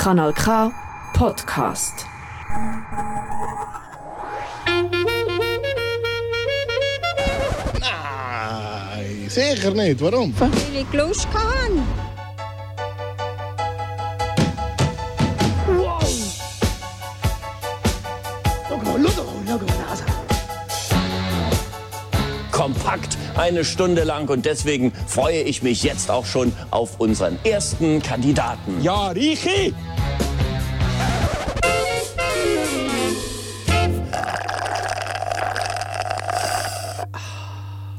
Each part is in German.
Kanal K Podcast. Nein, sicher nicht. Warum? Weil ich Lust habe. kompakt eine Stunde lang und deswegen freue ich mich jetzt auch schon auf unseren ersten Kandidaten. Ja, Richi!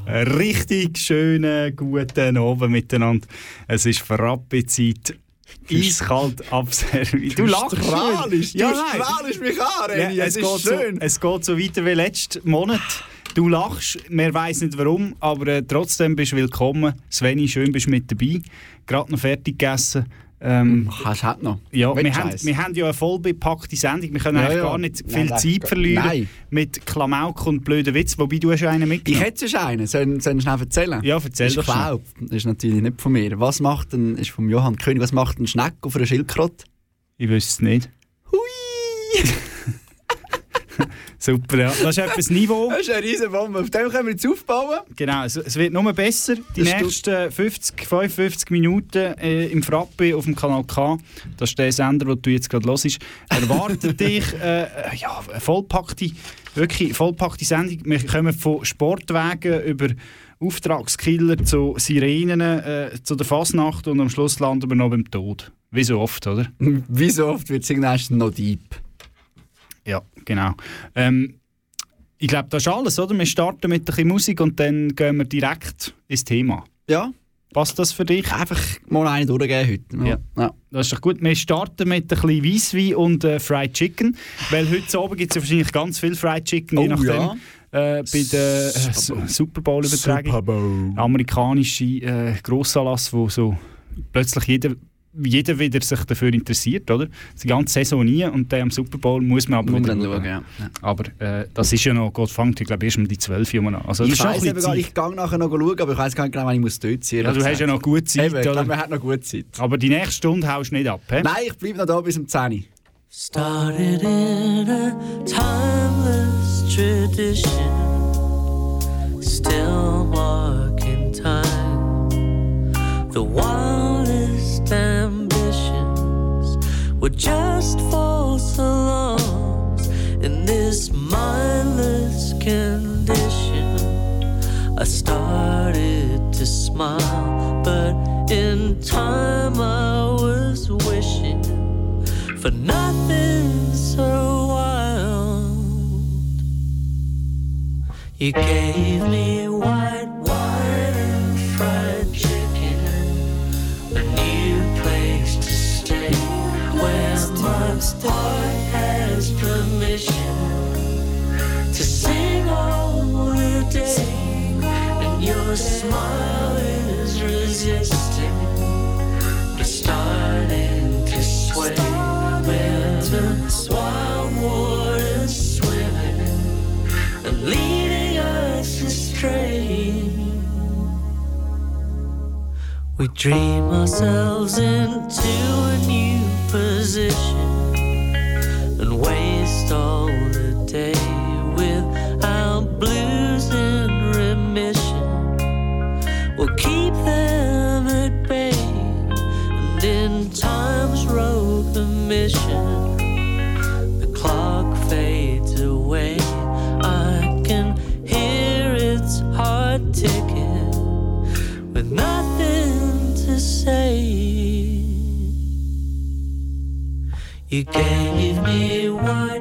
Richtig schönen guten Abend miteinander. Es ist Verrappi-Zeit. Eiskalt abserviert. Du lachst strahlst, Ja, du strahlst mich an, Reni, Ja, es es, ist geht so, schön. es geht so weiter wie letzten Monat. Du lachst, wir weiss nicht warum, aber äh, trotzdem bist du willkommen. Sveni, schön bist du mit dabei. Gerade noch fertig gegessen. Ähm, Hast du noch? ja, wir haben, wir haben ja eine voll bepackte Sendung. Wir können Ja, eigentlich ja. gar nicht viel nein, Zeit verlieren nein. mit Klamauk und blöden Witz. Wobei du hast ja einen Ich mitgenommen. hätte schon einen. Soll, soll ich schnell erzählen? Ja, erzähl ist doch geklaut. Das ist natürlich nicht von mir. Was macht ein, ist vom Johann König, was macht ein Schneck auf einer Schildkröte? Ich wüsste es nicht. Hui! Super, ja. Das ist etwas Niveau. Das ist eine riesen Bombe. Auf dem können wir jetzt aufbauen. Genau, es, es wird nur besser. Die Das nächsten 50, 55 Minuten äh, im Frappe auf dem Kanal K, das ist der Sender, den du jetzt gerade hörst, erwartet dich äh, ja, eine vollpackte, wirklich vollpackte Sendung. Wir kommen von Sportwagen über Auftragskiller zu Sirenen, äh, zu der Fasnacht und am Schluss landen wir noch beim Tod. Wie so oft, oder? Wie so oft wird es irgendwann noch deep. Ja, genau. Ähm, ich glaube, das ist alles, oder? Wir starten mit ein bisschen Musik und dann gehen wir direkt ins Thema. Ja, Passt das für dich? einfach mal einen durchgehen heute. Ja. ja. Das ist doch gut. Wir starten mit ein bisschen Weisswein und äh, Fried Chicken. Weil heute Abend gibt es ja wahrscheinlich ganz viel Fried Chicken, je Oh, nachdem. ja. Äh, bei der äh. Super Bowl-Übertragung. Super Bowl. Amerikanische äh, Grossanlass, wo so plötzlich jeder, jeder wieder sich dafür interessiert, oder? Die ganze Saison nie und dann am Super Bowl muss man aber Muss wieder schauen. schauen, ja. Aber äh, das ist ja noch, Gott fängt, ich glaube, erst um die 12 Uhr an. Also, Ich bisschen eben gar nicht, ich gehe nachher noch schauen, aber ich weiss gar nicht genau, wann ich muss dort sein Ja, du hast ja noch gut Zeit, Eben, ich glaube, man hat noch gut Zeit. Aber die nächste Stunde haust du nicht ab, hä? Nein, ich bleibe noch da bis um 10 Uhr. Started in a timeless tradition, still marking time. The wildest were just false alarms in this mindless condition. I started to smile, but in time I was wishing for nothing so wild. You gave me wine my heart has permission to sing all the day, and your smile is resisting, but starting to sway the wild water's swimming and leading us astray. We dream ourselves into a new position and waste all You gave me white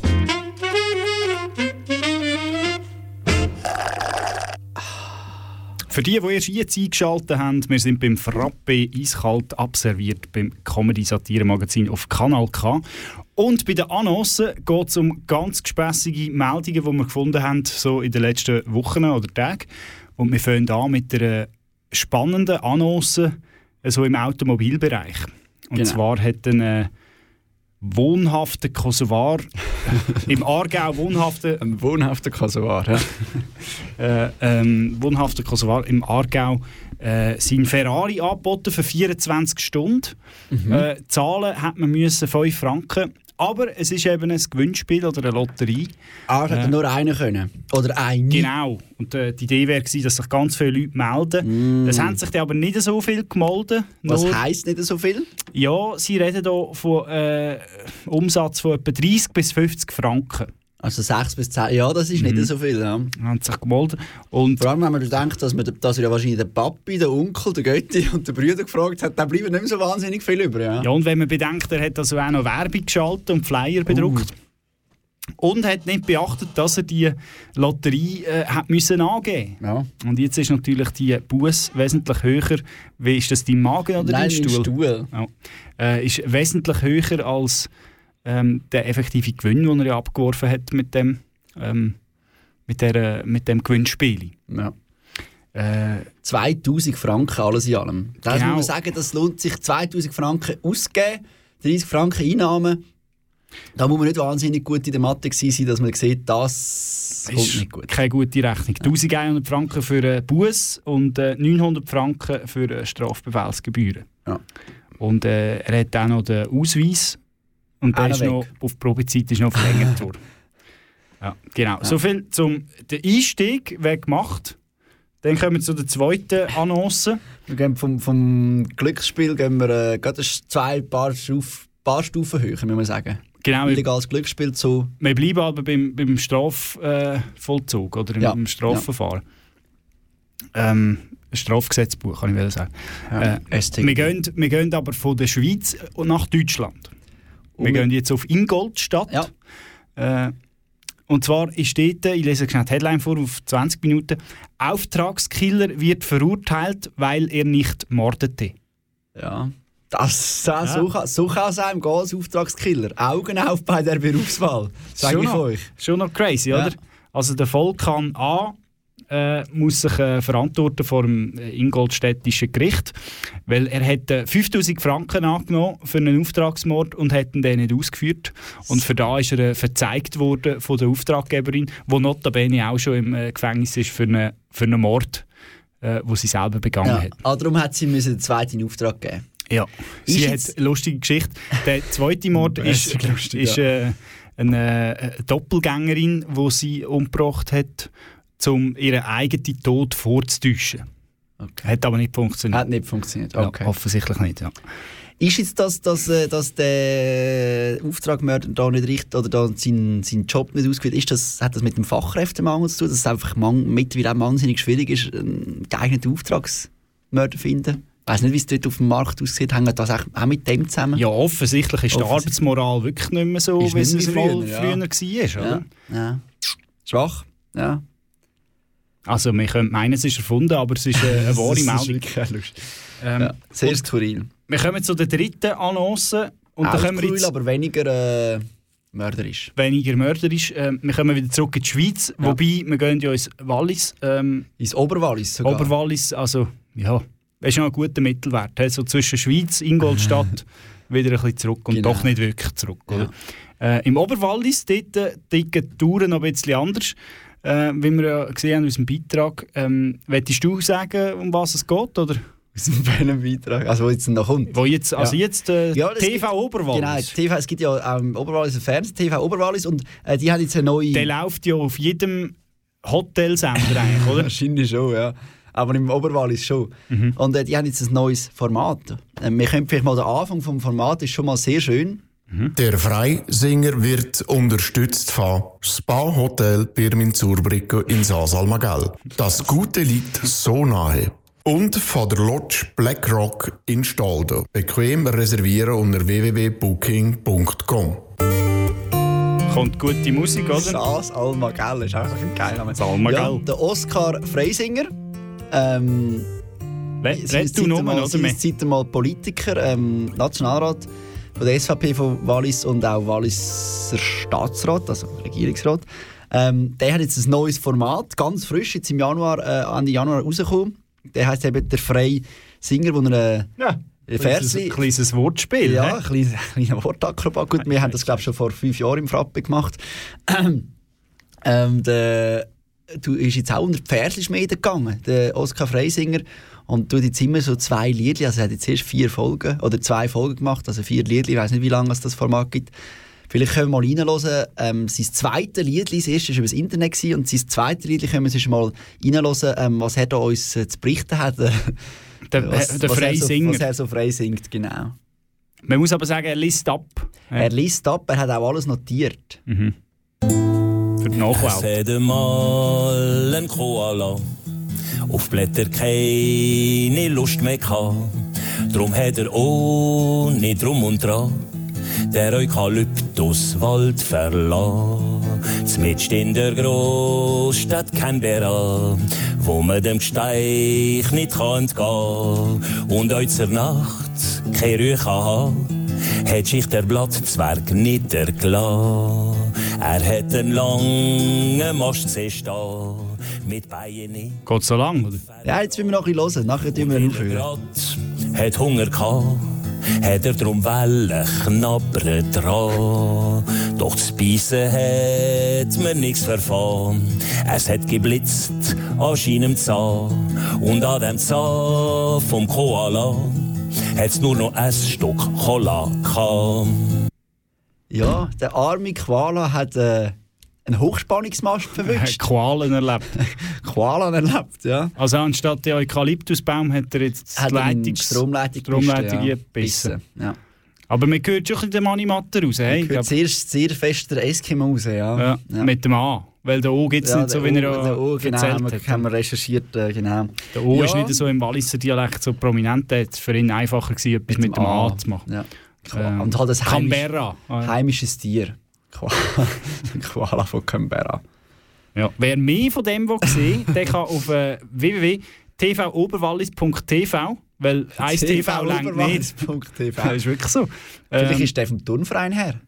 Für die, die erst jetzt eingeschaltet haben, wir sind beim Frappe eiskalt abserviert beim Comedy-Satire-Magazin auf Kanal K. Und bei den Annoncen geht es um ganz gespässige Meldungen, die wir gefunden haben, so in den letzten Wochen oder Tagen. Und wir fangen an mit einer spannenden Annonce äh, so im Automobilbereich. Und Genau. zwar hat ein wohnhafter Kosovar im Aargau wohnhafter Ein wohnhafter Kosovar. Ja. äh, ähm, wohnhafter Kosovar im Aargau äh, sein Ferrari angeboten für 24 Stunden. Äh, zahlen hat man müssen 5 Franken. Aber es ist eben ein Gewinnspiel oder eine Lotterie. Ah, hätte nur einen können. Oder eine. Genau. Und äh, die Idee wäre gewesen, dass sich ganz viele Leute melden. Es haben sich dann aber nicht so viel gemeldet. Was heisst nicht so viel? Ja, sie reden hier von äh, Umsatz von etwa 30 bis 50 Franken. Also 6 bis 10. Ja, das ist nicht so viel. Ja. Haben sich gemeldet. Und Vor allem, wenn man denkt, dass, man, dass er ja wahrscheinlich der Papi, der Onkel, der Götti und der Brüder gefragt hat, dann bleiben nicht mehr so wahnsinnig viel über. Ja. Ja, und wenn man bedenkt, er hat also auch noch Werbung geschaltet und Flyer bedruckt. Und hat nicht beachtet, dass er die Lotterie äh, hat müssen angeben Ja. Und jetzt ist natürlich die Bus wesentlich höher. Wie ist das dein Magen oder Nein, dein Stuhl? Stuhl. Ja. Äh, ist wesentlich höher als ähm, der effektive Gewinn, den er ja abgeworfen hat mit dem, ähm, mit der, mit dem Gewinnspiel. Ja. Äh, 2000 Franken alles in allem. Das Genau. muss man sagen, das lohnt sich 2000 Franken ausgeben, 30 Franken Einnahmen. Da muss man nicht wahnsinnig gut in der Mathe sein, dass man sieht, das kommt ist nicht gut. keine gute Rechnung. 1100 Franken für einen Bus und äh, 900 Franken für äh, Strafbefehlsgebühren. Ja. Und äh, er hat auch noch den Ausweis und der noch ist noch weg. auf Probezeit ist noch verlängert worden. Ja, genau. So viel zum der Einstieg weg gemacht. Dann kommen wir zu der zweiten Annonce. Wir gehen vom, vom Glücksspiel gehen wir äh, gerade zwei paar, Stuf, paar Stufen höher, muss man sagen. Genau, wir, Illegales Glücksspiel zu wir bleiben aber beim, beim Strafvollzug oder im, Ja, im Strafverfahren. Ähm, Strafgesetzbuch, kann ich sagen. ja, Äh. Wir gehen, wir gehen aber von der Schweiz nach Deutschland. Wir gehen jetzt auf Ingolstadt. Ja. Äh, und zwar ist dort, ich lese schnell die Headline vor, auf 20 Minuten, Auftragskiller wird verurteilt, weil er nicht mordete. Ja. Das, das, Ja. So, kann, so kann es einem gehen als Auftragskiller. Augen auf bei der Berufswahl, sage ich noch- euch. Schon noch crazy, Ja. oder? Also der Volkan A. Äh, muss sich äh, verantworten vor dem äh, ingolstädtischen Gericht, weil er hat äh, 5000 Franken angenommen für einen Auftragsmord und hat ihn dann nicht ausgeführt. Und für da ist er äh, verzeigt worden von der Auftraggeberin, wo notabene auch schon im äh, Gefängnis ist für einen, für einen Mord, äh, wo sie selber begangen Ja. hat. Ah, darum hat sie müssen den zweiten Auftrag geben. Ja. Ist Sie jetzt- hat eine lustige Geschichte. Der zweite Mord ist, Mäßig lustig, ist äh, eine, äh, Doppelgängerin, die sie umgebracht hat, um ihren eigenen Tod vorzutäuschen. Okay. Hat aber nicht funktioniert. Hat nicht funktioniert. Ja, Okay. offensichtlich nicht, ja. Ist jetzt das, dass, äh, dass der Auftragmörder da nicht richtig oder da seinen, seinen Job nicht ausgeführt ist, das, hat das mit dem Fachkräftemangel zu tun, dass es einfach mittlerweile auch wahnsinnig schwierig ist, einen geeigneten Auftragsmörder zu finden? Ich weiss nicht, wie es dort auf dem Markt aussieht. Hängt das auch mit dem zusammen? Ja, offensichtlich ist die Offensichtlich. Arbeitsmoral wirklich nicht mehr so, wie es mal früher, früher, ja. war. Oder? ja. ja. Schwach. Ja. Also, man könnte meinen, es ist erfunden, aber es ist äh, eine wahre Das ist Meldung. auch lustig. Ähm, Ja. Sehr skurril. wir kommen zu der dritten Annonce. Und da Auch können wir skurril, jetzt aber weniger äh, mörderisch. weniger mörderisch. Ähm, wir kommen wieder zurück in die Schweiz, Ja. wobei wir gehen ja ins Wallis. Ähm, Ins Oberwallis sogar. Oberwallis, also ja, das ist noch ein guter Mittelwert. he? So zwischen Schweiz, Ingolstadt, wieder ein bisschen zurück und Genau. doch nicht wirklich zurück. Oder? Äh, Im Oberwallis, dort äh, ticken die Touren noch ein bisschen anders. Äh, wie wir ja gesehen haben in unserem Beitrag. Ähm, Wolltest du sagen, um was es geht? Oder? Aus welchem Beitrag? Also, wo jetzt noch kommt. Wo jetzt, also Ja. jetzt äh, Ja, TV Oberwallis. Genau, TV, es gibt ja im Oberwallis ein Fernsehen, TV Oberwallis, und äh, die haben jetzt eine neue... Der läuft ja auf jedem Hotelsender eigentlich, oder? Wahrscheinlich schon, ja. aber im Oberwallis schon. Und äh, die haben jetzt ein neues Format. Äh, wir können vielleicht mal den Anfang vom Format ist schon mal sehr schön. Der Freisinger wird unterstützt von Spa Hotel Birmin Zurbricke in Sasalmagell. Das Gute liegt so nahe. Und von der Lodge BlackRock in Staldo. Bequem reservieren unter www.booking.com. Kommt gute Musik, oder? Saas Almagell ist einfach ein geiler Name. Almagell. Ja, der Oskar Freisinger. Ähm, Red ist du einmal- oder? seit einmal Politiker, ähm, Nationalrat von der SVP von Wallis und auch Walliser Staatsrat, also Regierungsrat. Ähm, der hat jetzt ein neues Format, ganz frisch, jetzt im Januar, äh, Ende Januar rausgekommen. Der heißt eben der Freie Singer, wo er äh, Ja, ein Ein kleines Wortspiel. ja, ein kleiner, kleiner Wortakrobat. Gut, wir haben das, glaube ich, schon vor fünf Jahren im Frappe gemacht. ähm, der, du ist jetzt auch unter die Pferdlischmiede gegangen, der Oskar Freisinger. Und tut jetzt immer so zwei Liedli, also er hat jetzt erst vier Folgen, oder zwei Folgen gemacht, also vier Liedli, ich weiß nicht, wie lange es das Format gibt. Vielleicht können wir mal reinhören. Ähm, sein zweites Liedli, das erste war über das Internet gewesen, und sein zweites Liedli können wir mal reinhören, ähm, was er da uns äh, zu berichten hat. Der, was, der was er so, Freisinger. was er so frei singt, genau. Man muss aber sagen, er liest ab. Ja. Er liest ab, er hat auch alles notiert. Für die Es Nachwelt. hat einmal ein Koala auf Blätter keine Lust mehr gehabt. Drum hat er ohne Drum und Dran der Eukalyptuswald verlassen. Zmitzt in der Großstadt Canberra, wo man dem Gesteich nicht kann entgehen Und zur Nacht keine Ruhe haben, hat sich der Blattzwerg niedergelassen. Er hat einen langen Mastsee stehen, mit Beinen Geht so lang, oder? Ja, jetzt wollen wir noch ein bisschen hören, nachher tun wir ihn aufhören. Grad hat Hunger gehabt, hat er drum Wellen knabbern dran. Doch das Beißen hat mir nichts verfahren. Es hat geblitzt an seinem Zahn. Und an dem Zahn vom Koala hat's nur noch ein Stück Cola gehabt. Ja, der arme Koala hat äh, einen Hochspannungsmast Er verwünscht. Qualen erlebt. Koala erlebt, ja. Also anstatt der Eukalyptusbaum hat er jetzt die Leitungs Stromleitung, Stromleitung gebissen, gebissen. ja. Ja. Aber man hört schon ein bisschen den Manimatter raus. Hey? Ich höre zuerst sehr fest der Eskimo raus, ja. ja, ja. Mit dem A. Weil der O gibt es Ja, nicht so, wie er der O, ja genau, hat. haben wir recherchiert, äh, genau. Der O ist Ja. nicht so im Walliser Dialekt so prominent. Es für ihn einfacher gewesen, etwas mit, dem A, zu machen. Ja. Ähm, Und halt ein Canberra. Ja. heimisches Tier. Koala, von Canberra. Ja. Wer mehr von dem will sehen der kann auf äh, www.tvoberwallis.tv weil 1 TV längt nicht. Das ist wirklich so. Vielleicht Ähm, ist der vom Turnverein her.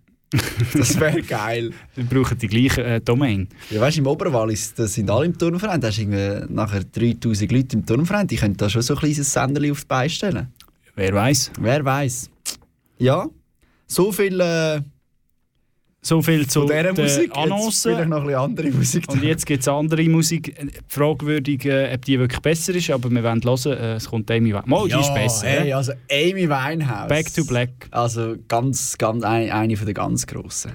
Das wäre geil. wir brauchen die gleiche äh, Domain. Ja, weißt du, im Oberwallis, das sind alle im Turnverein. Da hast irgendwie nachher 3000 Leute im Turnverein. Die können da schon so ein kleines Senderli auf die Beine stellen. Wer weiß. Wer weiß. Ja, so viel äh, So viel zu den Musik. Jetzt Annoncen. vielleicht noch ein andere Musik. Und jetzt gibt es andere Musik. Fragwürdig, äh, ob die wirklich besser ist, aber wir wollen hören. Äh, es kommt Amy Winehouse. Mal, die ist besser. Hey, ja? also Amy Winehouse. Back to Black. Also ganz, ganz ein, eine von den ganz grossen.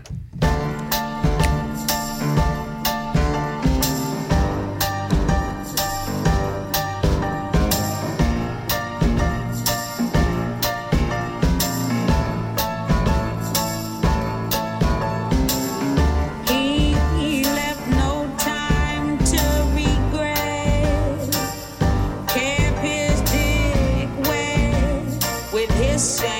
the same.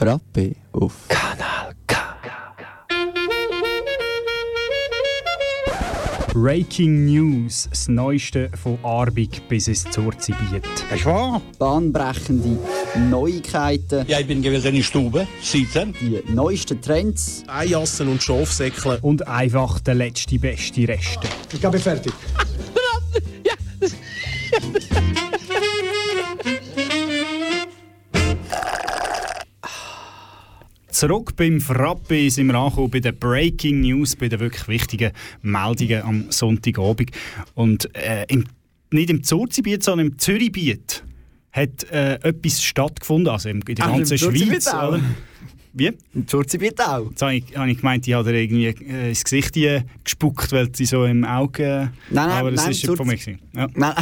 Frappe auf Kanal K. Breaking News, das Neueste von Arbig bis ins Zurzibiet. Ist wahr? bahnbrechende Neuigkeiten, Ja, ich bin gewesen in der Stube, sitzen. die neuesten Trends. Eijassen und Schafsäckle. Und einfach der letzte beste Reste. Ich bin fertig. Zurück beim Frappe sind wir angekommen, bei den Breaking News, bei den wirklich wichtigen Meldungen am Sonntagabend. Und äh, im, nicht im Zurzibiet, sondern im Zürichbiet hat äh, etwas stattgefunden, also in der Ach, im ganzen Zurzibiet Schweiz. Oder? Wie? Im Zurzibiet auch. Jetzt habe ich, habe ich gemeint, ich habe dir irgendwie äh, ins Gesicht gespuckt, weil sie so im Auge... Nein, nein, aber das nein, ist von mir. Ja. Nein,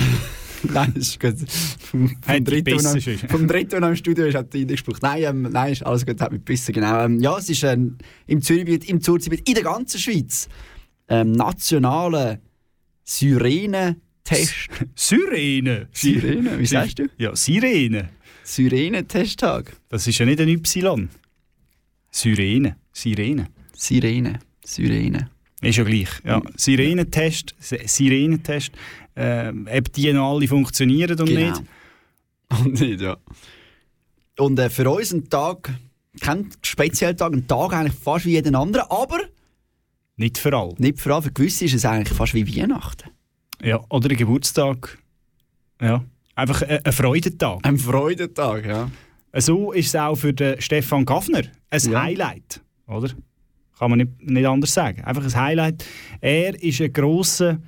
nein, das ist gut. Vom, vom, dritten, sonst? vom dritten, im Studio ist, hat er reingesprochen. Nein, ähm, nein, ist alles gut, hat mich gebissen, genau. Ähm, ja, es ist ähm, im Zürichbiet, im Zurzichbiet, in der ganzen Schweiz, ähm, nationaler Sirene-Test. Sirene. Sirene, wie sagst du? Ja, Sirene. Sirene-Testtag. Das ist ja nicht ein Y. Sirene. Sirene. Sirene. Sirene. Ist ja gleich. Ja. Sirenentest, Sirenentest, äh, ob die noch alle funktionieren und Genau. nicht. Und nicht, ja. Und äh, für uns ein Tag, kein spezieller Tag, ein Tag eigentlich fast wie jeden anderen, aber Nicht für alle. nicht für alle. Für gewisse ist es eigentlich fast wie Weihnachten. Ja, oder ein Geburtstag. Ja. Einfach ein, ein Freudentag. Ein Freudentag, ja. So ist es auch für den Stefan Gaffner ein Ja. Highlight. Oder? Kann man nicht, nicht anders sagen. Einfach ein Highlight. Er ist ein grosser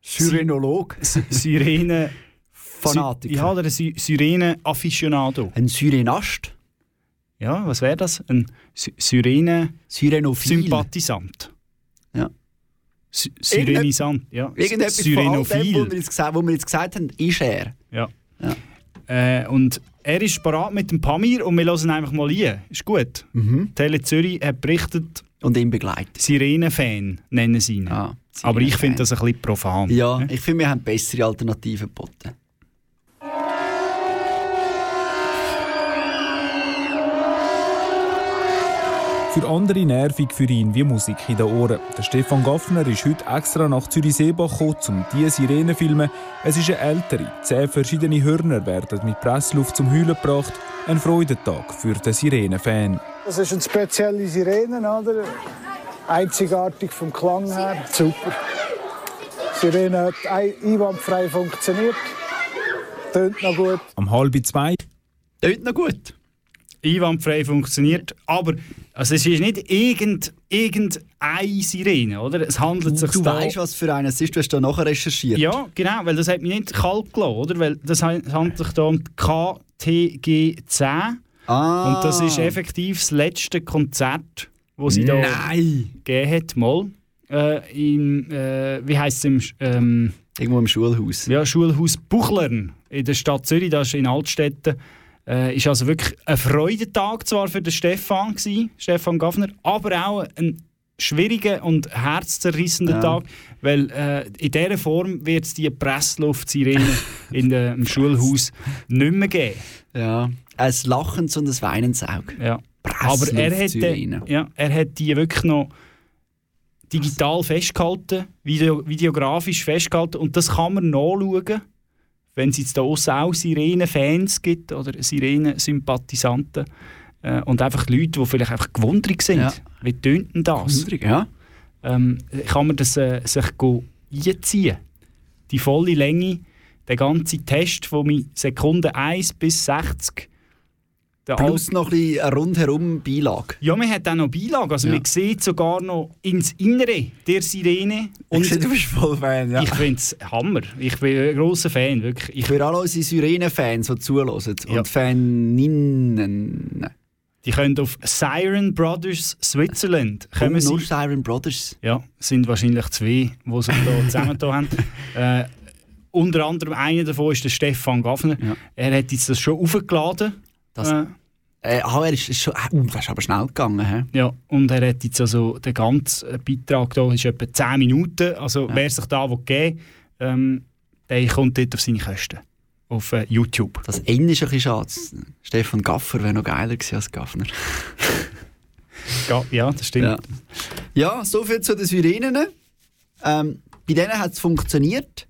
Syrenolog. S- Sirene... Fanatiker. Ja, oder ein Sirene-Afficionado. Ein Syrenast. Ja, was wäre das? Ein Sy- Sirene-Sympathisant. Ja. Syrenisant, ja. Irgendetwas von all dem, wo Syrenophil. wir, jetzt gesagt, wo wir jetzt gesagt haben, ist er. Ja. Ja. Äh, und er ist parat mit dem Pamir und wir hören einfach mal ein. Ist gut. Mhm. Tele Zürich hat berichtet, Und ihn begleitet. Sirene-Fan nennen sie ihn. Ah, Aber ich finde das ein bisschen profan. Ja, ich finde, wir haben bessere Alternativen geboten. Für andere nervig für ihn wie Musik in den Ohren. Der Stefan Gaffner ist heute extra nach Zürich-Seebach gekommen, um diese Sirene zu filmen. Es ist eine ältere. Zehn verschiedene Hörner werden mit Pressluft zum Heulen gebracht. Ein Freudentag für den Sirenen-Fan. Das ist eine spezielle Sirene, oder? Einzigartig vom Klang her. Super. Die Sirene hat ein- einwandfrei funktioniert. Tönt noch gut. Am halb zwei Tönt noch gut. Einwandfrei funktioniert, aber also es ist nicht irgend, irgendeine Sirene, oder? Es handelt sich Du weißt, was für eine es ist. Du hast da nachher recherchiert. Ja, genau, weil das hat mich nicht kalt gelassen, oder? Weil das handelt sich da um die KTG10 Ah. und das ist effektiv das letzte Konzert, wo sie da Nein! gegeben hat, mal. Äh, im, äh, wie heisst es im ähm, Irgendwo im Schulhaus. ja, Schulhaus Buchlern in der Stadt Zürich, das ist in Altstetten. Äh, ist also wirklich ein Freudentag zwar für den Stefan gewesen, Stefan Gaffner, aber auch ein schwieriger und herzzerrissender Ja. Tag, weil äh, in dieser Form wird es die Pressluftsirene in dem Schulhaus nicht mehr geben. Ja. Ein lachendes und ein weinendes Auge. Ja. Aber er hat, Pressluftsirene. ja, er hat die wirklich noch digital festgehalten, video, videografisch festgehalten und das kann man nachschauen, wenn es jetzt da draussen auch Sirenen-Fans gibt oder Sirenen-Sympathisanten äh, und einfach Leute, die vielleicht einfach gewundert sind. Ja. Wie tönt denn das? Wunderlich, ja. Ähm, kann man das äh, sich einziehen? Die volle Länge, der ganze Test von mi- Sekunde 1 bis 60. Der Plus noch ein bisschen rundherum Beilage. ja, man hat auch noch Beilage. Also Ja. man sieht sogar noch ins Innere der Sirene. Und Und du bist voll Fan, ja. ich finde es Hammer. Ich bin ein grosser Fan, wirklich. Ich, Für alle unsere Sirenen-Fans, die zuhören Ja. und Faninnen. die können auf Siren Brothers Switzerland Oh, kommen nur sie. Siren Brothers. Ja, sind wahrscheinlich zwei, die sich da zusammen haben. Äh, unter anderem einer davon ist der Stefan Gaffner. Ja. Er hat jetzt das schon aufgeladen. Das- äh, Äh, ah, er ist, ist schon, uh, das ist aber schnell gegangen. He? Ja, und er hat jetzt also den ganzen Beitrag da ist etwa 10 Minuten. Also wer sich da will geben ähm, der kommt dort auf seine Kosten. auf äh, YouTube. Das Ende ist ein bisschen schade. Stefan Gaffer wäre noch geiler gewesen als Gaffner. Ja, ja das stimmt. Ja. Ja, soviel zu den Sirenen. Ähm, bei denen hat es funktioniert,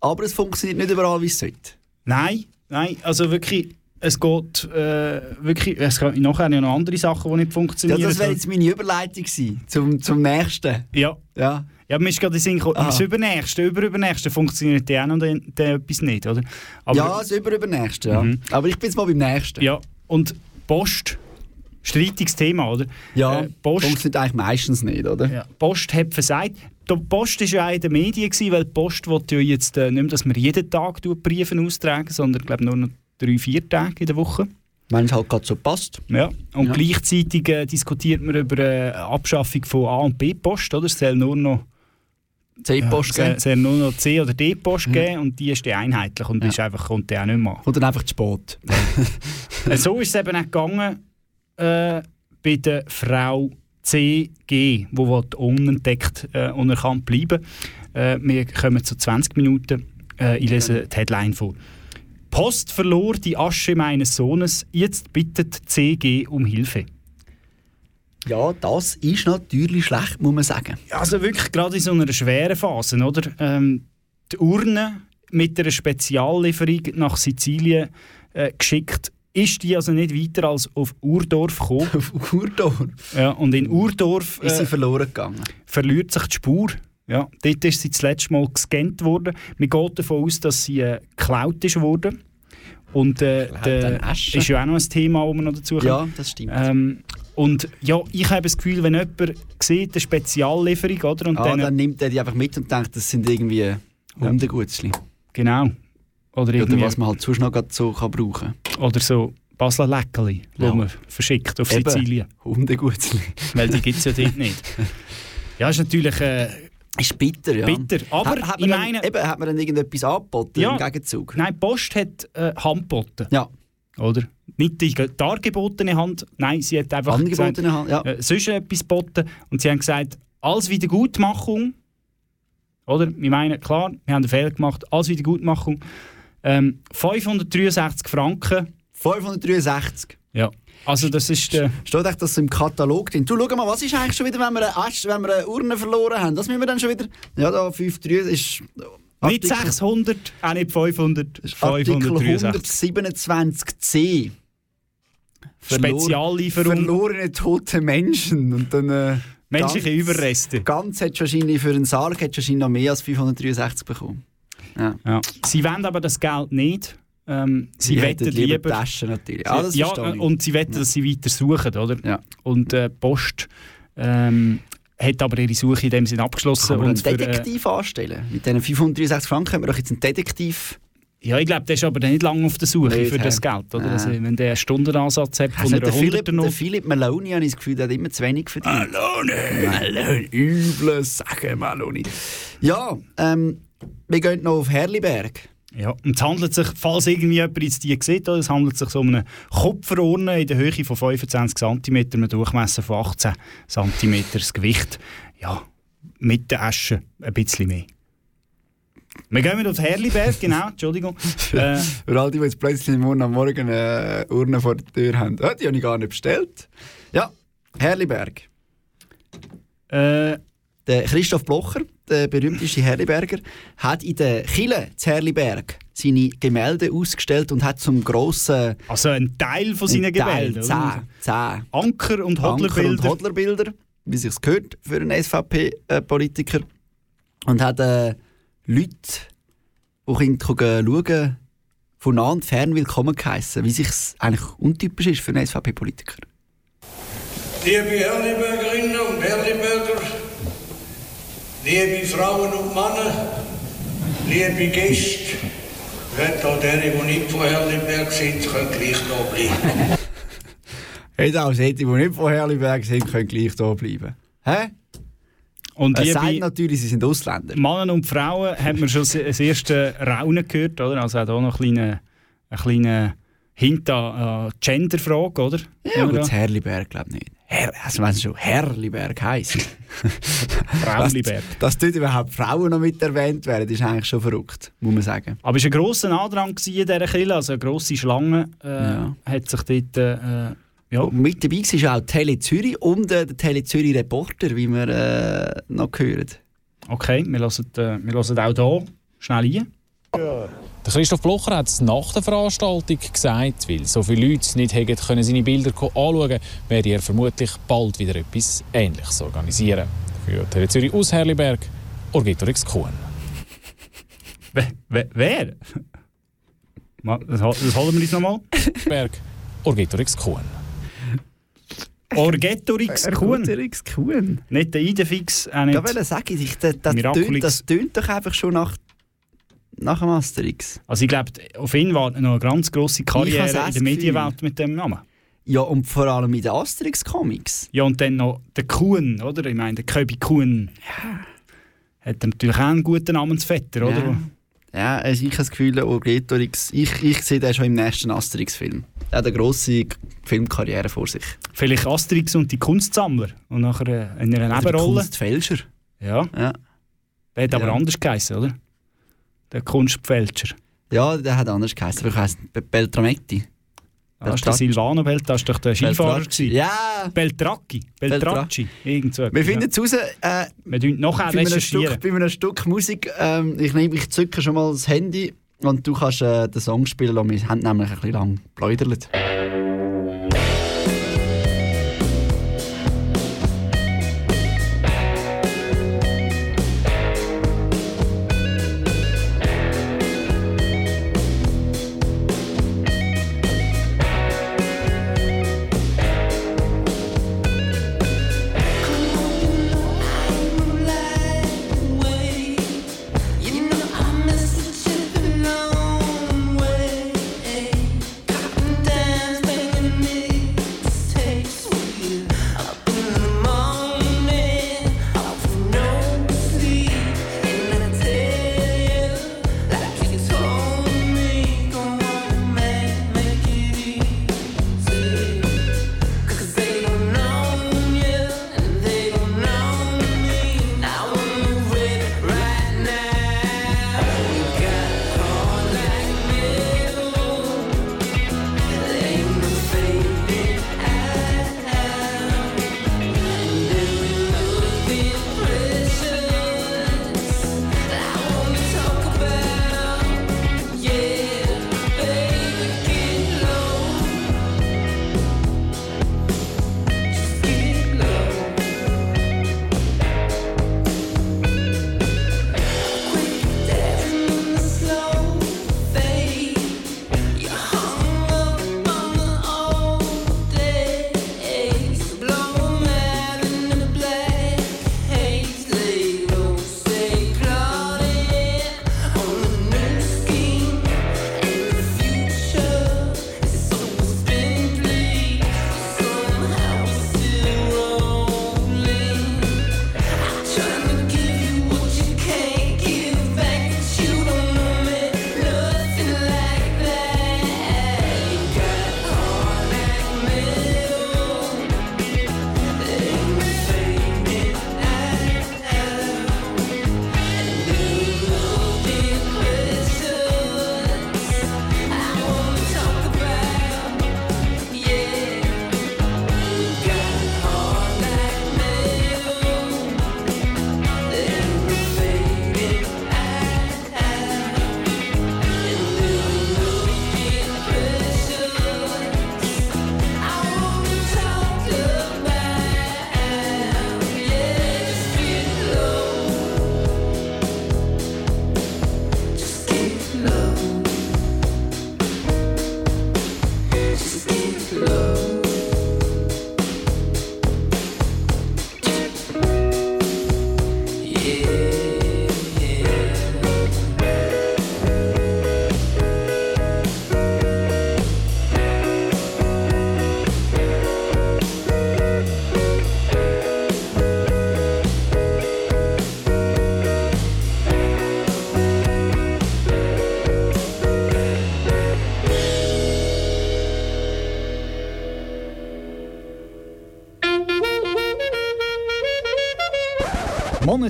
aber es funktioniert nicht überall, wie es sollte. Nein, nein, also wirklich, es geht äh, wirklich, es gibt nachher ja noch andere Sachen, die nicht Ja, funktionieren. das wäre jetzt meine Überleitung gewesen, zum, zum nächsten. ja. Ja. Ja, mir ist gerade in Sinn das Übernächste, Überübernächste funktioniert ja auch noch dann, dann etwas nicht, oder? Aber, ja, das Überübernächste, ja. Mhm. Aber ich bin jetzt mal beim nächsten. ja, und Post, streitiges Thema, oder? Ja, Äh, Post, funktioniert eigentlich meistens nicht, oder? ja, Post hat versagt. Die Post war ja auch in den Medien, gewesen, weil die Post will ja jetzt äh, nicht mehr, dass man jeden Tag Briefe austragen, sondern ich glaube nur noch drei, vier Tage in der Woche. Wenn es halt gerade so passt. Ja. Und Ja. gleichzeitig äh, diskutiert man über äh, eine Abschaffung von A- und B-Post, oder? Es soll nur noch C-Post ja, geben. es soll nur noch C- oder D-Post geben und die ist dann einheitlich und Ja. ist einfach, kommt dann auch nicht mehr an. Und dann einfach zu spät. Äh, so ist es eben auch gegangen äh, bei der Frau CG, die unentdeckt, äh, unerkannt bleiben. Äh, wir kommen zu 20 Minuten. Äh, ich lese die Headline vor. Post verlor die Asche meines Sohnes, jetzt bittet CG um Hilfe. Ja, das ist natürlich schlecht, muss man sagen. Also wirklich gerade in so einer schweren Phase, oder? Ähm, die Urne mit einer Speziallieferung nach Sizilien äh, geschickt, ist die also nicht weiter als auf Urdorf gekommen. Auf Urdorf Ja, und in Urdorf ist sie äh, verloren gegangen. verliert sich die Spur. Ja, dort ist sie das letzte Mal gescannt worden. Man geht davon aus, dass sie äh, geklaut ist worden. Und äh, der, Asche. ist ja auch noch ein Thema, das wir noch dazu kommen. Ja, das stimmt. Ähm, und ja, ich habe das Gefühl, wenn jemand sieht, eine Speziallieferung, oder? Und ah, dann, dann nimmt er die einfach mit und denkt, das sind irgendwie Hundegutzli. Genau. Oder, Oder was man halt sonst noch so kann brauchen oder so Basler Leckerli, die Ja. man verschickt auf Eben. Sizilien. Hundegutzli. Weil die gibt es ja dort nicht. Ja, ist natürlich äh, Ist bitter, ja. bitter. Aber hat ich meine, dann, eben, hat man dann irgendetwas angeboten Ja. im Gegenzug? nein, Post hat äh, Hand geboten. Ja, Oder? Nicht die dargebotene Hand, nein, sie hat einfach angebotene Hand, ja. gesagt, äh, sonst etwas geboten. Und sie haben gesagt, als Wiedergutmachung, oder? Wir meinen, klar, wir haben einen Fehler gemacht, als Wiedergutmachung, ähm, 563 Franken. 563. Ja. Also das ist der... Steht echt das im Katalog drin? Du, schau mal, was ist eigentlich schon wieder, wenn wir eine, Asch, wenn wir eine Urne verloren haben? Das müssen wir dann schon wieder... Ja, da 563 ist... Nicht 600, auch nicht 500, Artikel 563. 127c. Speziallieferung. Verlorene tote Menschen. Und dann, äh, Menschliche ganz- Überreste. Ganz du wahrscheinlich für einen Sarg du wahrscheinlich noch mehr als 563 bekommen. Ja. Ja. Sie wollen aber das Geld nicht. Ähm, sie hätten wetten lieber lieber... Taschen natürlich. Ja, das ja, und sie wetten, dass sie weiter suchen, oder? Ja. Und äh, Post ähm, hat aber ihre Suche in dem Sinne abgeschlossen. Kann man einen und für, äh, Detektiv anstellen? Mit diesen 563 Franken haben wir doch jetzt einen Detektiv. ja, ich glaube, der ist aber nicht lange auf der Suche Nicht, für das? Geld. Oder? Nein. Also, wenn der einen Stundenansatz hat Also von der, einer Philipp, der noch... Philipp Maloney, habe ich das Gefühl, der hat immer zu wenig verdient. Maloney! Maloney, üble Sache, Maloney. Ja, ähm, wir gehen noch auf Herliberg. Ja, und es handelt sich, falls irgendwie jemand jetzt die sieht, es handelt sich um eine Kupferurne in der Höhe von 25 cm, einem Durchmesser von 18 cm, das Gewicht, ja, mit der Asche ein bisschen mehr. Wir gehen wieder auf Herliberg, genau, Entschuldigung. äh, Für all die, die jetzt plötzlich morgen am Morgen eine Urne vor der Tür haben. Ah, die habe ich gar nicht bestellt. Ja, Herliberg. äh, Der Christoph Blocher, der berühmteste Herliberger, hat in der Kille zu Herliberg seine Gemälde ausgestellt und hat zum grossen also ein Teil von seinen Teil, Gemälden. zehn, zehn Anker und Anker- und Hodlerbilder. Hodlerbilder, wie sich gehört für einen SVP-Politiker. Und hat äh, Leute, die können schauen, von nah und fern willkommen geheissen, wie sich eigentlich untypisch ist für einen SVP-Politiker. Liebe Herlibergerinnen und Herliberger, liebe Frauen und Männer, liebe Gäste, wenn auch die, die nicht von Herliberg sind, können gleich da bleiben. Hey, auch solche, die nicht von Herliberg sind, können gleich bleiben. Hä? Und Er sagt natürlich, sie sind Ausländer. Männer und Frauen hat man schon das erste Raunen gehört, oder? Also auch hier noch ein kleiner, ein kleiner Hint an Genderfrage, oder? Ja, Oder? gut, das Herliberg glaube ich nicht. Herr, also wenn schon Herrliberg heisst. Frauliberg. Dass, dass dort überhaupt Frauen noch mit erwähnt werden, ist eigentlich schon verrückt, muss man sagen. Aber es war ein grosser Andrang in dieser Kille, also eine grosse Schlange äh, Ja. hat sich dort... Äh, ja. Und mit dabei war auch Tele Zürich und äh, der Tele Zürich Reporter, wie wir äh, noch hören. Okay, wir hören, äh, wir hören auch hier schnell rein. Der Christoph Blocher hat es nach der Veranstaltung gesagt, weil so viele Leute nicht hätten können seine Bilder anschauen werde er vermutlich bald wieder etwas Ähnliches organisieren. Für Tele Zürich aus Herliberg, Orgetorix Kuhn. Wer? wer, Das, hol- das holen wir uns nochmal. Berg, Orgetorix Kuhn. Orgetorix Kuhn. Orgetorix Kuhn. Nicht der Idefix, auch Ich nicht. wollte sagen, ich, das, das, tönt, das tönt doch einfach schon nach, nach dem Asterix. Also ich glaube, auf ihn wartet noch eine ganz grosse Karriere in der. Medienwelt mit dem Namen. Ja, und vor allem in den Asterix-Comics. Ja, und dann noch der Kuhn, oder? Ich meine, der Köbi Kuhn. Hat er natürlich auch einen guten Namensvetter, oder? Ja. Ja, also ich habe das Gefühl, Orgetorix, ich, ich sehe den schon im nächsten Asterix-Film. Er hat eine grosse Filmkarriere vor sich. Vielleicht Asterix und die Kunstsammler. Und nachher äh, in einer Nebenrolle. Kunstfälscher. Ja. Ja. Der hat aber Ja. anders geheißen, oder? Der Kunstfälscher. Ja, der hat anders geheißen, aber ich Be- Beltrametti. Das ist der Silvano Belt, das war doch der Skifahrer. Beltracci. Ja! Beltracchi. Beltracci. Irgend so Wir finden es raus, äh, Wir tun nachher bei, einem. Stück, bei einem Stück Musik, ähm, ich, nehme, ich zücke schon mal das Handy und du kannst äh, den Song spielen lassen. Wir haben nämlich ein bisschen lang geplaudert.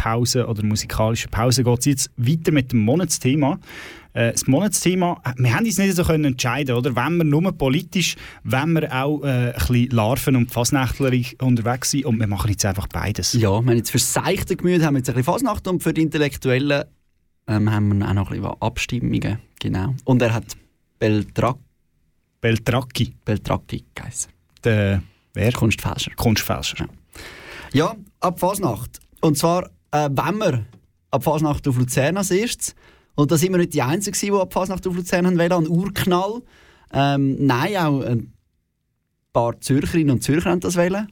Musikpause oder musikalischen Pause geht es jetzt weiter mit dem Monatsthema. Äh, das Monatsthema, wir haben uns nicht so können entscheiden, oder? Wenn wir nur politisch, wenn wir auch äh, ein bisschen Larven und Fasnächtler unterwegs sind und wir machen jetzt einfach beides. Ja, wir haben jetzt fürs seichte Gemüt haben wir jetzt ein bisschen Fasnacht und für die Intellektuellen ähm, haben wir auch noch ein bisschen Abstimmungen. Genau. Und er hat Beltra Beltracchi. Beltracchi geheißen. Der wer? Kunstfälscher. Kunstfälscher. Ja, ab Fasnacht. Und zwar, äh, wenn wir ab Fasnacht auf Luzern als erstes, und da sind wir nicht die Einzigen, die ab Fasnacht auf Luzern haben wollen, ein Urknall. Ähm, nein, auch ein paar Zürcherinnen und Zürcher haben das wollen.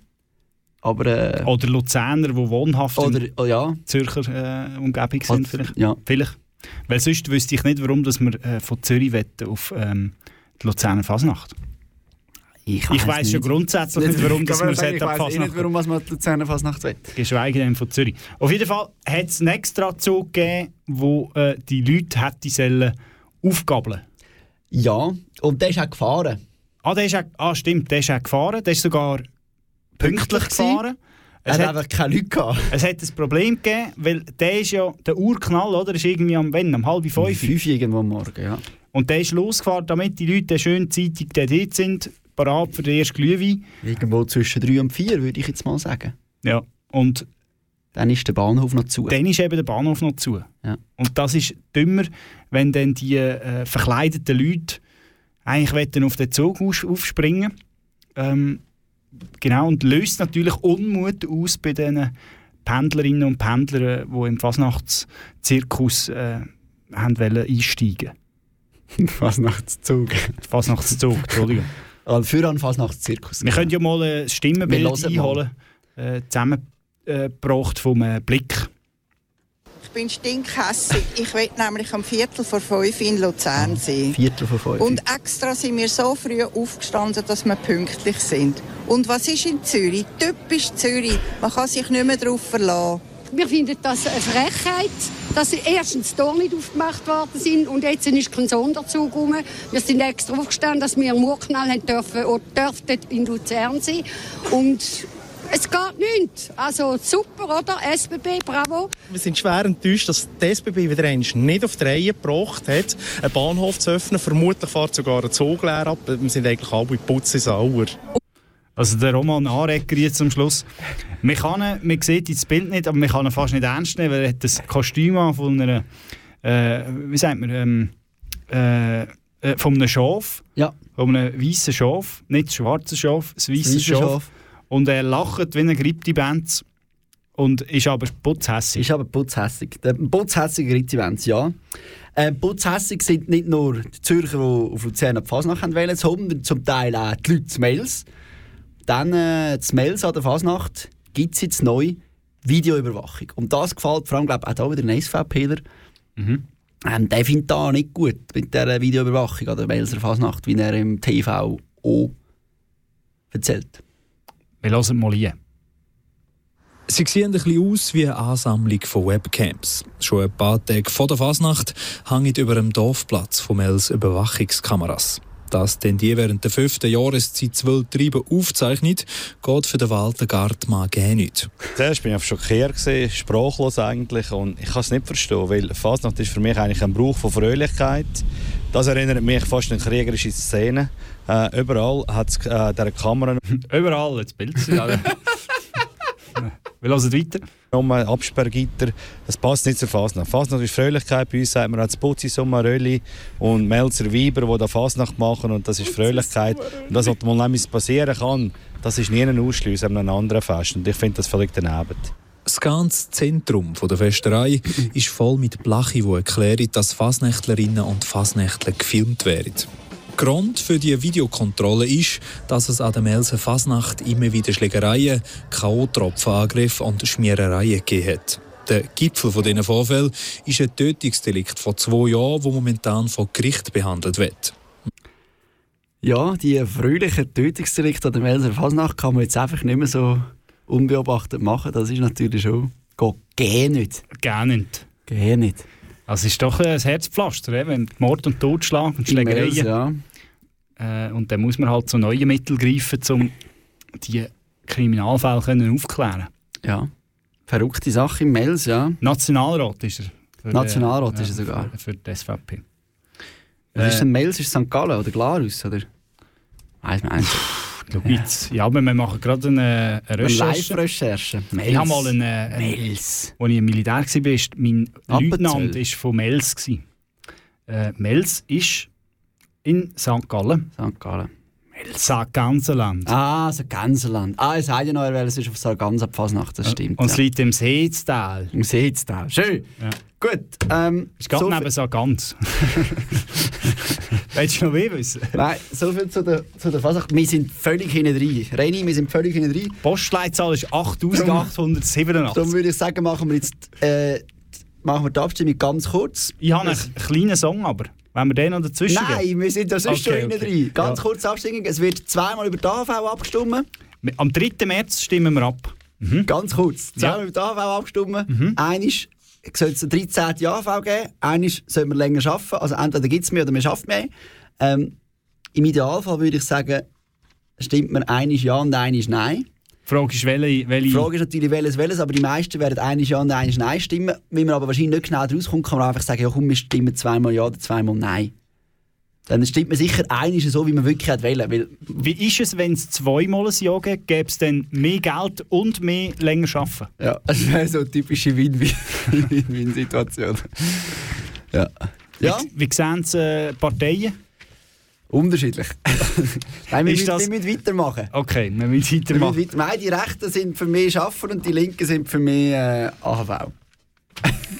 Aber, äh, Oder Luzerner, die wohnhaft Oder, in oh ja. Zürcher äh, Umgebung sind. Oder- Vielleicht. ja. vielleicht. Weil sonst wüsste ich nicht, warum dass wir äh, von Zürich wetten auf ähm, die Luzerner Fasnacht. Ich, Ich weiss schon grundsätzlich nicht, warum wir Ich sollten ab weiss eh nicht, warum man die Luzerner Fasnacht will. Geschweige denn von Zürich. Auf jeden Fall hat es einen extra Zug gegeben, wo äh, die Leute hätten sollen aufgabeln Ja, und der ist auch gefahren. Ah, der ist auch, ah, stimmt, der ist auch gefahren. Der ist sogar pünktlich Pünktlich gefahren. Er hat einfach keine Leute gehabt. Es hat ein Problem gegeben, weil der ist ja, der Urknall, oder, ist irgendwie am, wenn, am halb fünf. Fünf irgendwo am Morgen, ja. Und der ist losgefahren, damit die Leute schön zeitig dort sind, parat für den ersten Glühwein. Irgendwo zwischen drei und vier, würde ich jetzt mal sagen. Ja, und Dann ist der Bahnhof noch zu. dann ist eben der Bahnhof noch zu. Ja. Und das ist dümmer, wenn dann die äh, verkleideten Leute eigentlich wollen auf den Zug aufspringen ähm, Genau, und löst natürlich Unmut aus bei den Pendlerinnen und Pendlern, die im Fasnachtszirkus äh, haben einsteigen Fasnachtszug. Fasnachtszug, Entschuldigung. Also für einen Fasnachtszirkus. Wir können ja mal ein Stimmenbild einholen, äh, zusammengebracht vom äh, Blick. Ich bin stinkhässig. Ich will nämlich am Viertel vor fünf in Luzern sein. Viertel vor fünf. Und extra sind wir so früh aufgestanden, dass wir pünktlich sind. Und was ist in Zürich? Typisch Zürich. Man kann sich nicht mehr darauf verlassen. Wir finden das eine Frechheit, dass erstens die nicht aufgemacht worden sind und jetzt ist kein Sonderzug rum. Wir sind extra aufgestanden, dass wir im Urknall dürfen oder in Luzern sein. Und es geht nicht. Also super, oder? SBB, bravo. Wir sind schwer enttäuscht, dass die SBB wieder nicht auf die Reihe gebracht hat, einen Bahnhof zu öffnen. Vermutlich fährt sogar ein Zug leer ab. Wir sind eigentlich alle putze sauer. Also der Roman Anrecker jetzt am Schluss. Man, kann ihn, man sieht das Bild nicht, aber man kann ihn fast nicht ernst nehmen, weil er hat das Kostüm an von einer, äh, wie sagt man, ähm, äh, äh, von einem Schaf. Ja. Von einem weißen Schaf, nicht das schwarze Schaf, das weiße Schaf. Schaf. Und er lacht wie eine geriebte Band und ist aber putzhässig. Ist aber putzhässig. Der putzhässige Ritzi-Events, ja. Äh, putzhässig sind nicht nur die Zürcher, die auf Luzern die Fasnacht haben wollen, sondern zum Teil auch die Leute zu Mels. Dann äh, zu Mels an der Fasnacht gibt es jetzt neu Videoüberwachung. Und das gefällt vor allem, glaube ich, auch da wieder ein SVPler. Mhm. Ähm, der findet da nicht gut mit dieser Videoüberwachung an der Melser Fasnacht, wie er im TV auch erzählt. Wir hören mal rein. Sie sehen ein bisschen aus wie eine Ansammlung von Webcams. Schon ein paar Tage vor der Fasnacht hängen über dem Dorfplatz von Mels Überwachungskameras. Dass denn die während der fünften Jahreszeit das Wildtreiben aufzeichnet, geht für den Walter Gartmann gar nicht. Zuerst bin ich schockiert, gewesen, sprachlos eigentlich. Und ich kann es nicht verstehen, weil Fasnacht ist für mich eigentlich ein Brauch von Fröhlichkeit. Das erinnert mich fast an kriegerische Szenen. Äh, überall hat es äh, diese Kameran. Überall, das Bild. Wir hören weiter. Um ein Absperrgitter. Das passt nicht zur Fasnacht. Fasnacht ist Fröhlichkeit. Bei uns sagt man auch das Putzi Sommeröli und Melzer Weiber, die da Fasnacht machen. Und das ist Fröhlichkeit. Und das, was mal nämlich passieren kann, das ist nie ein Ausschluss an einem anderen Fest. Und ich finde das völlig daneben. Das ganze Zentrum der Festerei ist voll mit Blachi, die erklären, dass Fasnächtlerinnen und Fasnächtler gefilmt werden. Grund für die Videokontrolle ist, dass es an der Melser Fasnacht immer wieder Schlägereien, K.O.-Tropfenangriffe und Schmierereien gegeben hat. Der Gipfel von diesen Vorfällen ist ein Tötungsdelikt von zwei Jahren, das momentan vor Gericht behandelt wird. Ja, die fröhlichen Tötungsdelikte an der Melser Fasnacht kann man jetzt einfach nicht mehr so unbeobachtet machen. Das ist natürlich schon... Geht gar nicht. Gar nicht. Gar nicht. Also es ist doch ein Herzpflaster, eh, wenn Mord und Totschlag und Schlägereien. ja. Äh, und dann muss man halt zu neuen Mitteln greifen, um die Kriminalfälle können aufklären Ja. Verrückte Sache im Mels, ja. Nationalrat ist er. Für, Nationalrat äh, ist er sogar. Für, für die SVP. Was ist Äh, denn Mels? Ist es St. Gallen oder Glarus? Oder? Weiss man nicht. Jetzt. Ja, aber wir machen gerade eine, eine Eine Recherche. Live-Recherche. Ich habe mal einen, einen Mels. Als ich im Militär war, mein Appenzell. Leutnant ist von Mels. Äh, Mels ist in St. Gallen. St. Gallen. Sarganserland. Ah, so Gänseland. Ah, es hat ja noch erwähnt, es ist auf Sarganser Fasnacht, das stimmt. Und es ja. liegt im Seetal. Im Seetal. Schön. Ja. Gut. Ähm, Ist gerade so neben Sargans. Willst du noch mehr wissen? Nein, so viel zu der, zu der Fasnacht. Wir sind völlig hinten drin. Reini, wir sind völlig hinten drin. Postleitzahl ist 8887. Darum würde ich sagen, machen wir jetzt äh, machen wir die Abstimmung ganz kurz. Ich habe einen kleinen Song, aber wenn wir den noch dazwischen Nein, wir sind da sonst Okay, schon okay. drin. Ganz Ja. kurz Abstimmung. Es wird zweimal über die AHV abgestimmt. Am 3. März stimmen wir ab. Ganz kurz. Zweimal über die AHV abgestimmt. Mhm. Eines soll es eine 13. AHV geben, eines soll man länger arbeiten. Also entweder gibt es mehr oder man schafft mehr. Ähm, Im Idealfall würde ich sagen, stimmt man eines Ja und eines Nein. Die Frage ist, welche... welche Die Frage ist natürlich, welches, welches, aber die meisten werden eines Ja und eines Nein stimmen. Wenn man aber wahrscheinlich nicht genau daraus kommt, kann man einfach sagen, ja komm, wir stimmen zweimal Ja oder zweimal Nein. Dann stimmt man sicher eines so, wie man wirklich hat wollen. Weil Wie ist es, wenn es zweimal ein Ja gibt? Gäbe es dann mehr Geld und mehr länger arbeiten? Ja, das wäre so eine typische Win-Win- Win-Win-Situation. ja. ja. Wie, wie sehen es äh, Parteien? Unterschiedlich. Nein, wir, müssen, das- wir müssen weitermachen. Okay, wir müssen Wir weitermachen. müssen weiter Nein, die Rechten sind für mich Schaffen und die Linken sind für mich äh, AHV.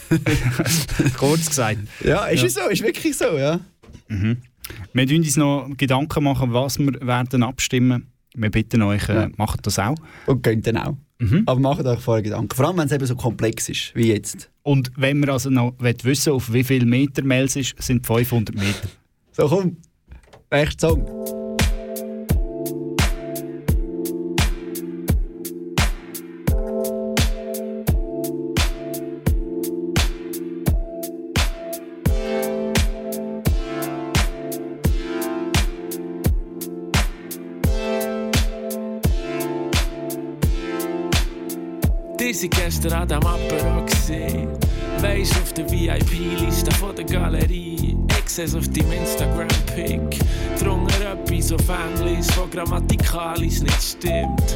Kurz gesagt. Ja, ist Ja. es so? Ist wirklich so, ja? Mhm. Wir werden uns noch Gedanken machen, was wir werden abstimmen. Wir bitten euch, äh, Ja. macht das auch. Und könnt dann auch. Mhm. Aber macht euch vorher Gedanken. Vor allem, wenn es eben so komplex ist, wie jetzt. Und wenn wir also noch wissen auf wie viel Meter Mails ist, sind 500 Meter. So, komm. Nächster Song. Die sind gestern an dem Apero gesehen. Weisst auf der VIP-Liste von der Galerie. Seh's auf deinem Instagram-Pic. Drunter etwas auf Englisch, wo grammatikalis nicht stimmt.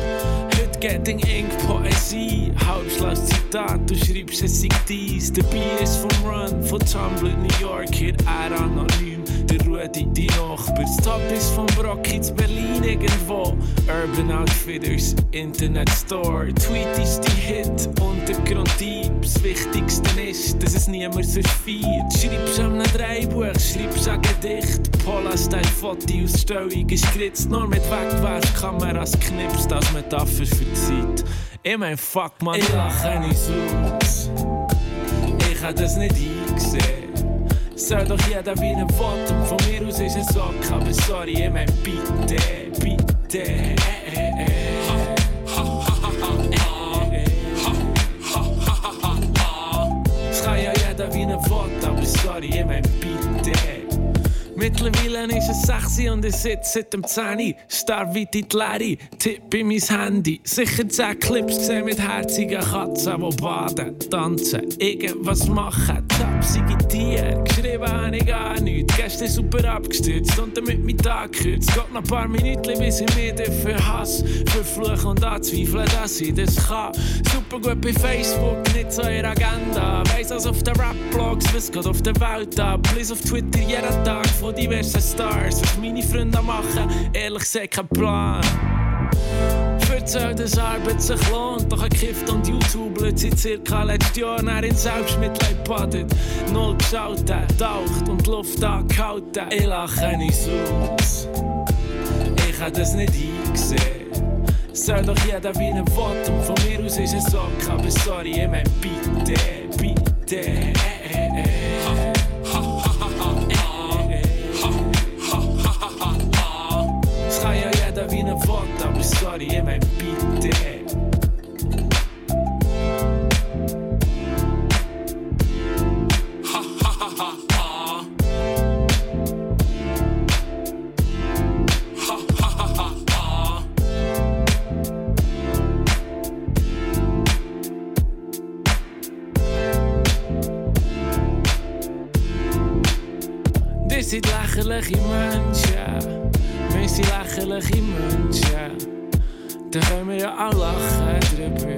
Getting Ink Poesie. Halbschlaus Zitat, du schreibst es sei dies. Der Bier ist vom Run, von Tumblr, New York, hier er anonym. Der Rudi, die Nachbar. Das Top ist vom Brock in Berlin irgendwo. Urban Outfitters, Internet Store. Tweet ist die Hit, Untergrunddieb. Das Wichtigste ist, dass es niemand sonst feiert. Schreibst an einem Dreibuch, schreibst ein Gedicht. Pola-Style-Foto-Ausstellung ist geritzt. Nur mit Wegwerfkameras knipst, als Metapher für Zeit. Ich mein, fuck man, ich lache nicht aus. Ich hab das nicht eingesehen. Soll doch jeder wie ein und von mir aus ist es okay, aber sorry, ich mein bitte, bitte. Kann ja jeder wie ein Wort, aber sorry, ich mein. Mittlerweile ist es 6 und ich sitze seit dem 10 Starr wie die Leere, tipp in mein Handy. Sicher 10 Clips gesehen mit herzigen Katzen Die baden, tanzen, irgendwas machen. Tapsige Tiere, geschrieben habe ich gar nichts. Gestern super abgestürzt und damit mein Tag kürzt Geht noch ein paar Minuten, bis ich mich dafür hasse. Für Fluch und anzweifeln, dass ich das kann. Super gut bei Facebook, nicht so ihre Agenda. Weiss also auf den Rap-Blogs, was geht auf der Welt ab. Lies auf Twitter jeden Tag von diversen Stars Was meine Freunde machen, ehrlich gesagt kein Plan Erzählt, dass Arbeit sich lohnt, doch ein Gift und YouTube seit circa letztes Jahr nach in Selbstmitleid badet. Null geschaut, taucht und Luft angehalten. Ich lache nicht aus. Ich hab das nicht eingesehen. Soll doch jeder wie er will und von mir aus ist es okay, aber sorry, ich mein bitte, bitte. Kann ja jeder wie er will, aber sorry, ich mein bitte. Dit sind lächerliche Menschen. Wir sind lächerliche Menschen. Da können wir ja auch lachen drüber.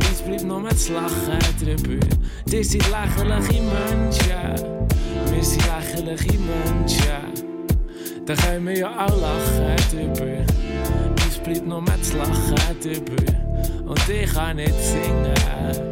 Jetzt bleibt nur mehr zu lachen drüber. Dit sind lächerliche Menschen. Wir sind lächerliche Menschen. Da können wir ja auch lachen drüber. Jetzt bleibt nur mehr zu lachen drüber. Und ich kann nicht singen. Ich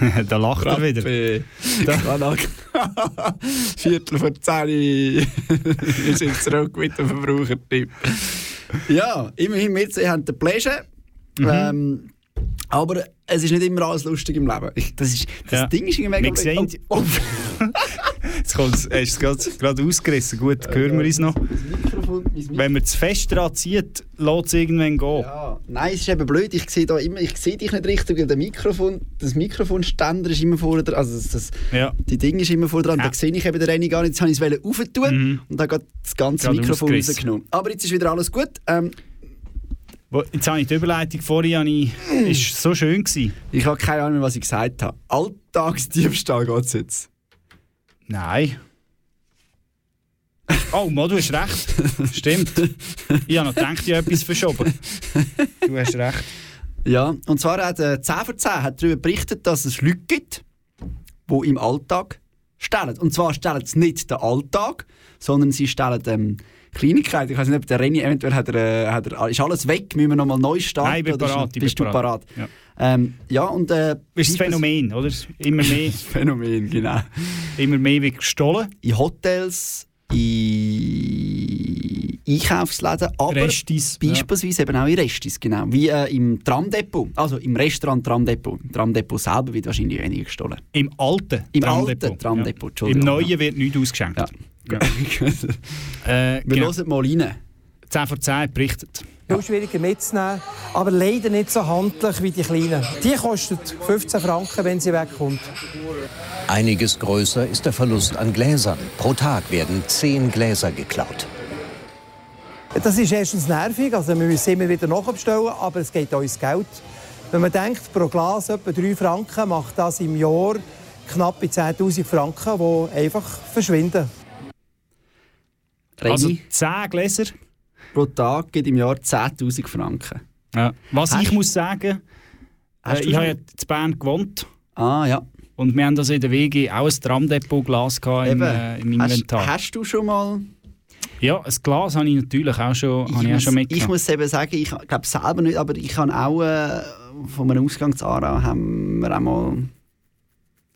da lacht er wieder. Rappi. Viertel vor zehn. Wir sind zurück mit dem Verbrauchertipp. Ja, immerhin wir zwei haben den Pleasure. Mhm. Ähm, aber es ist nicht immer alles lustig im Leben. Das ist, das Ja. Ding ist irgendwie mega... Wir sehen- Oh, Jetzt kommt es hast du es gerade ausgerissen. Gut, hören wir uns noch. Wenn man zu fest dran zieht, lässt es irgendwann gehen. Ja, nein, es ist eben blöd. Ich sehe, da immer, ich sehe dich nicht richtig, weil der Mikrofon, das Mikrofonständer ist immer vorne dran. Also das, Ja. Die Ding ist immer vorne dran. Da sehe ich eben den Rennen gar nicht. Jetzt habe ich es aufentun und dann geht das ganze Gerade Mikrofon rausgenommen. Aber jetzt ist wieder alles gut. Ähm, Jetzt habe ich die Überleitung vorhin, ich, ist so schön gewesen. ich habe keine Ahnung mehr, was ich gesagt habe. Alltagsdiebstahl geht es jetzt. Nein. Oh, Mo, du hast recht. Stimmt. Ich habe noch gedacht, ich habe etwas verschoben. Du hast recht. Ja, und zwar hat äh, 10 von 10 hat darüber berichtet, dass es Leute gibt, die im Alltag stellen. Und zwar stellen sie nicht den Alltag, sondern sie stellen ähm, Kleinigkeiten. Ich weiß nicht, ob der Renny eventuell hat er, äh, hat er, ist alles weg, müssen wir nochmal neu starten? Nein, ich bin parat, Bist bin du parat. Ja. Ähm, ja, und... Äh, Das ist das Phänomen, oder? Immer mehr, Phänomen, genau. immer mehr wird gestohlen. In Hotels, in Einkaufsläden, aber Restis, ja. beispielsweise eben auch in Restis, genau. Wie äh, im Tramdepot, also im Restaurant Tramdepot. Im Tramdepot selber wird wahrscheinlich weniger gestohlen. Im alten Im Tramdepot. alten Tramdepot, Im Entschuldigung. neuen wird nichts ausgeschenkt. Ja. Äh, Wir genau. hören mal rein. 10 vor 10 hat berichtet. Viel schwieriger mitzunehmen, aber leider nicht so handlich wie die kleinen. Die kostet 15 Franken, wenn sie wegkommt. Einiges größer ist der Verlust an Gläsern. Pro Tag werden zehn Gläser geklaut. Das ist erstens nervig, also wir müssen immer wieder nachbestellen, aber es geht uns Geld. Wenn man denkt, pro Glas etwa 3 Franken, macht das im Jahr knapp 10'000 Franken, die einfach verschwinden. Reni, Also 10 Gläser. pro Tag gibt im Jahr 10'000 Franken. Ja. Was Hast- ich muss sagen, Hast äh, ich habe ja in Bern gewohnt. Ah, ja. Und wir haben also in der WG auch ein Tramdepot-Glas gehabt im, äh, im hast, Inventar. hast du schon mal... Ja, ein Glas habe ich natürlich auch schon, habe ich auch muss, schon ich mitgenommen. muss eben sagen, ich glaube selber nicht, aber ich habe auch äh, von einem Ausgang zu Aarau haben wir auch mal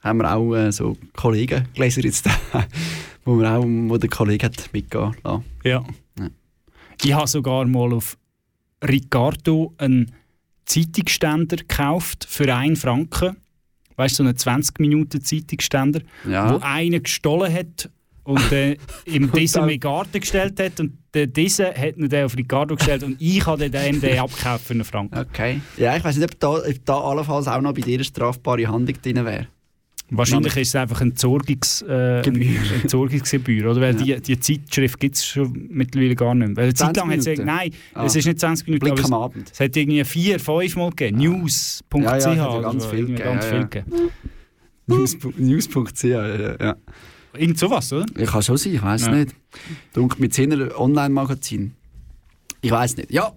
haben wir auch äh, so Kollegengläser jetzt da, wo, wir auch, wo der Kollege hat mitgehen lassen. Ja. Ja. Ich habe sogar mal auf Ricardo einen Zeitungsständer gekauft für 1 Franken. Weißt du, so einen 20-Minuten-Zeitungsständer, Ja. wo einer gestohlen hat und äh, dann- in den Garten gestellt hat. Und der, dieser hat ihn dann auf Ricardo gestellt und ich habe den abgekauft für einen Franken. Okay. Ja, ich weiß nicht, ob da, ob da allenfalls auch noch bei dir eine strafbare Handlung drin wäre. Wahrscheinlich ist es einfach Entsorgungs, äh, Entsorgungsgebühr, oder? Weil Ja. die, die Zeitschrift gibt es schon mittlerweile gar nicht mehr. Weil eine Zeit 20 lang hat es nein, Ah. es ist nicht 20 Minuten, Blick aber es, am Abend. es hat irgendwie vier, fünf Mal gegeben. News.ch Ja, ja, ja ganz viel gegeben. News- News.ch, ja, ja. Irgend sowas, oder? Ich kann schon sein, ich weiß Ja. nicht. Dunkel mit 10 Online-Magazin. Ich weiß nicht. Ja.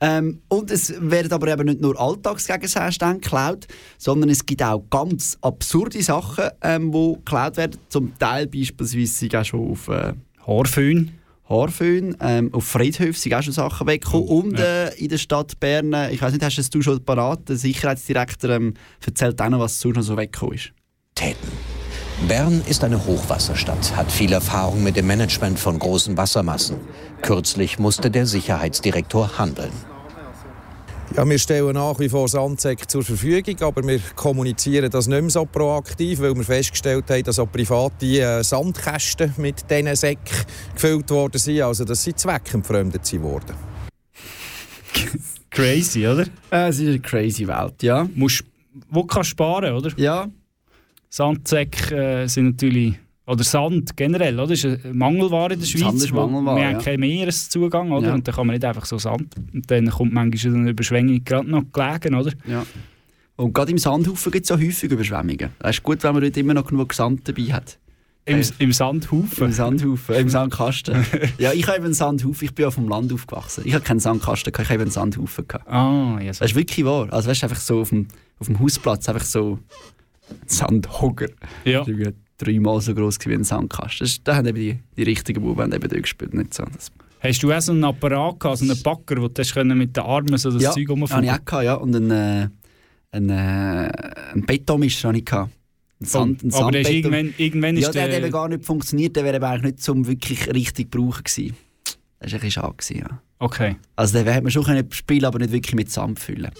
Ähm, und es werden aber eben nicht nur Alltagsgegenstände geklaut, sondern es gibt auch ganz absurde Sachen, ähm, die geklaut werden. Zum Teil beispielsweise sind auch schon auf äh, Haarföhn. Haarföhn. Ähm, auf Friedhöfen sind auch schon Sachen weggekommen. und äh, in der Stadt Bern, äh, ich weiß nicht, hast du es schon parat? Der Sicherheitsdirektor ähm, erzählt auch noch, was sonst noch so weggekommen ist. Bern ist eine Hochwasserstadt, hat viel Erfahrung mit dem Management von großen Wassermassen. Kürzlich musste der Sicherheitsdirektor handeln. Ja, wir stellen nach wie vor Sandsäcke zur Verfügung, aber wir kommunizieren das nicht mehr so proaktiv, weil wir festgestellt haben, dass auch private äh, Sandkästen mit diesen Säcken gefüllt worden sind. Also das sind zweckentfremdet sie worden. Crazy, oder? Äh, es ist eine crazy Welt, ja. Musst, wo kannst du sparen, oder? Ja. Sandsäcke äh, sind natürlich, oder Sand generell, oder? Das ist eine Mangelware in der Schweiz. Sand ist Mangelware, Wir ja. haben keinen Meereszugang, oder? Ja. Und dann kann man nicht einfach so Sand. Und dann kommt manchmal eine Überschwemmung gerade noch gelegen, oder? Ja. Und gerade im Sandhaufen gibt es auch häufig Überschwemmungen. Es ist gut, wenn man dort immer noch genug Sand dabei hat. Im, im Sandhaufen? Im Sandhaufen, im Sandkasten. ja, ich habe einen Sandhaufen, ich bin ja vom Land aufgewachsen. Ich habe keinen Sandkasten, ich habe einen Sandhaufen. Gehabt. Ah, ja. Das ist wirklich wahr. Also weißt du, einfach so auf dem, auf dem Hausplatz, einfach so Sandhogger. Ja. Dreimal so groß wie ein Sandkasten. Das, da haben eben die, die richtigen Buben eben dort gespielt, nicht so. Das, Hast du auch so einen Apparat gehabt, so einen Backer, wo du können mit den Armen so das ja, Zeug rumfahren ich auch gehabt, ja. Und einen, äh, einen, äh, einen Betonmischer habe ich gehabt. Ein Sand, ein aber der ist irgendwann- irgendwann ist Ja, der hat der- eben gar nicht funktioniert. Der wäre eben eigentlich nicht zum wirklich richtig brauchen gewesen. Das war ein bisschen schade, gewesen, ja. Okay. Also den hätte man schon können spielen aber nicht wirklich mit Sand füllen.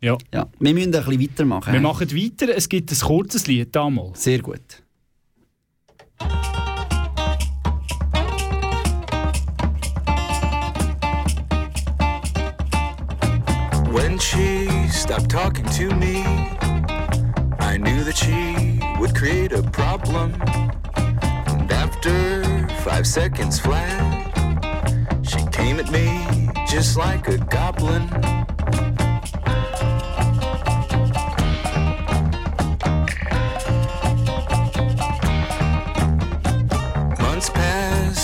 Ja. ja. Wir müssen ein bisschen weitermachen. Wir machen weiter. Es gibt ein kurzes Lied damals. Sehr gut. When she stopped talking to me, I knew that she would create a problem. And after five seconds flat, she came at me just like a goblin.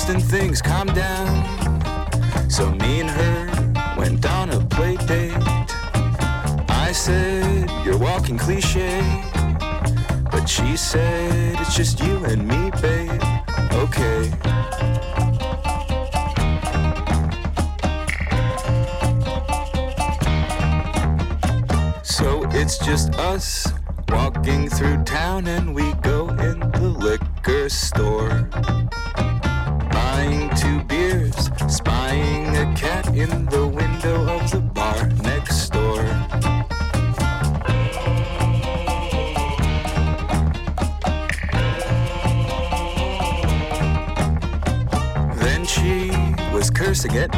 And things calmed down. So me and her went on a play date. I said, You're walking cliche. But she said, It's just you and me, babe. Okay. So it's just us walking through town, and we go in the liquor store.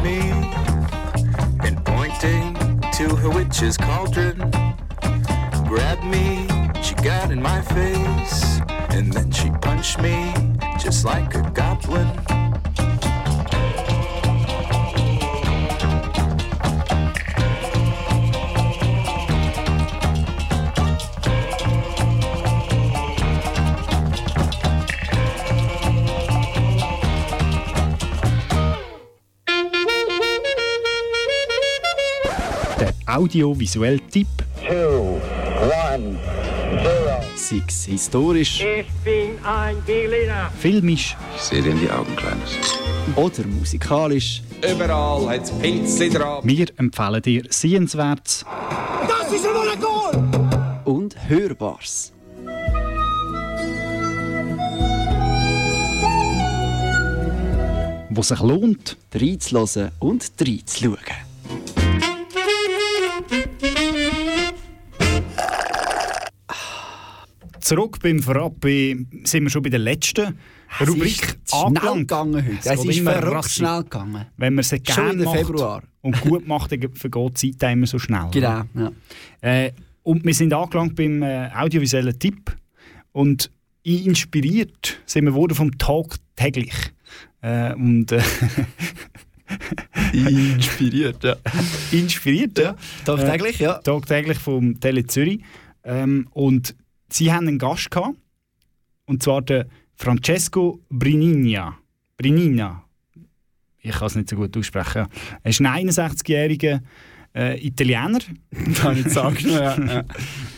And pointing to her witch's cauldron. Grabbed me, she got in my face, and then she punched me just like a goblin. Audiovisuelle Tipp. Sei es historisch, Ich bin ein Berliner. filmisch Ich sehe dir in die Augen, Kleines. oder musikalisch. Überall hat's Pilzli dran. Wir empfehlen dir Sehenswertes, Das ist ein Goal! und Hörbares. wo sich lohnt, reinzuhören und reinzuschauen. Zurück beim Frappe sind wir schon bei der letzten Es Rubrik ist angelangt. gegangen heute. Es geht ist verrückt schnell gegangen. Wenn man es gerne macht Februar. und gut macht, dann vergeht die Zeit immer so schnell. Genau, ja. Äh, und wir sind angelangt beim äh, audiovisuellen Tipp. Und inspiriert sind wir vom Talk täglich. Äh, und, äh, Inspiriert, ja. Inspiriert, ja. Tagtäglich, ja. Tagtäglich vom Tele Zürich. Ähm, und sie haben einen Gast gehabt, und zwar den Francesco Brinina. Brinina. Ich kann es nicht so gut aussprechen. Er ist ein 61-jähriger äh, Italiener. Kann ich sagen, ja, ja.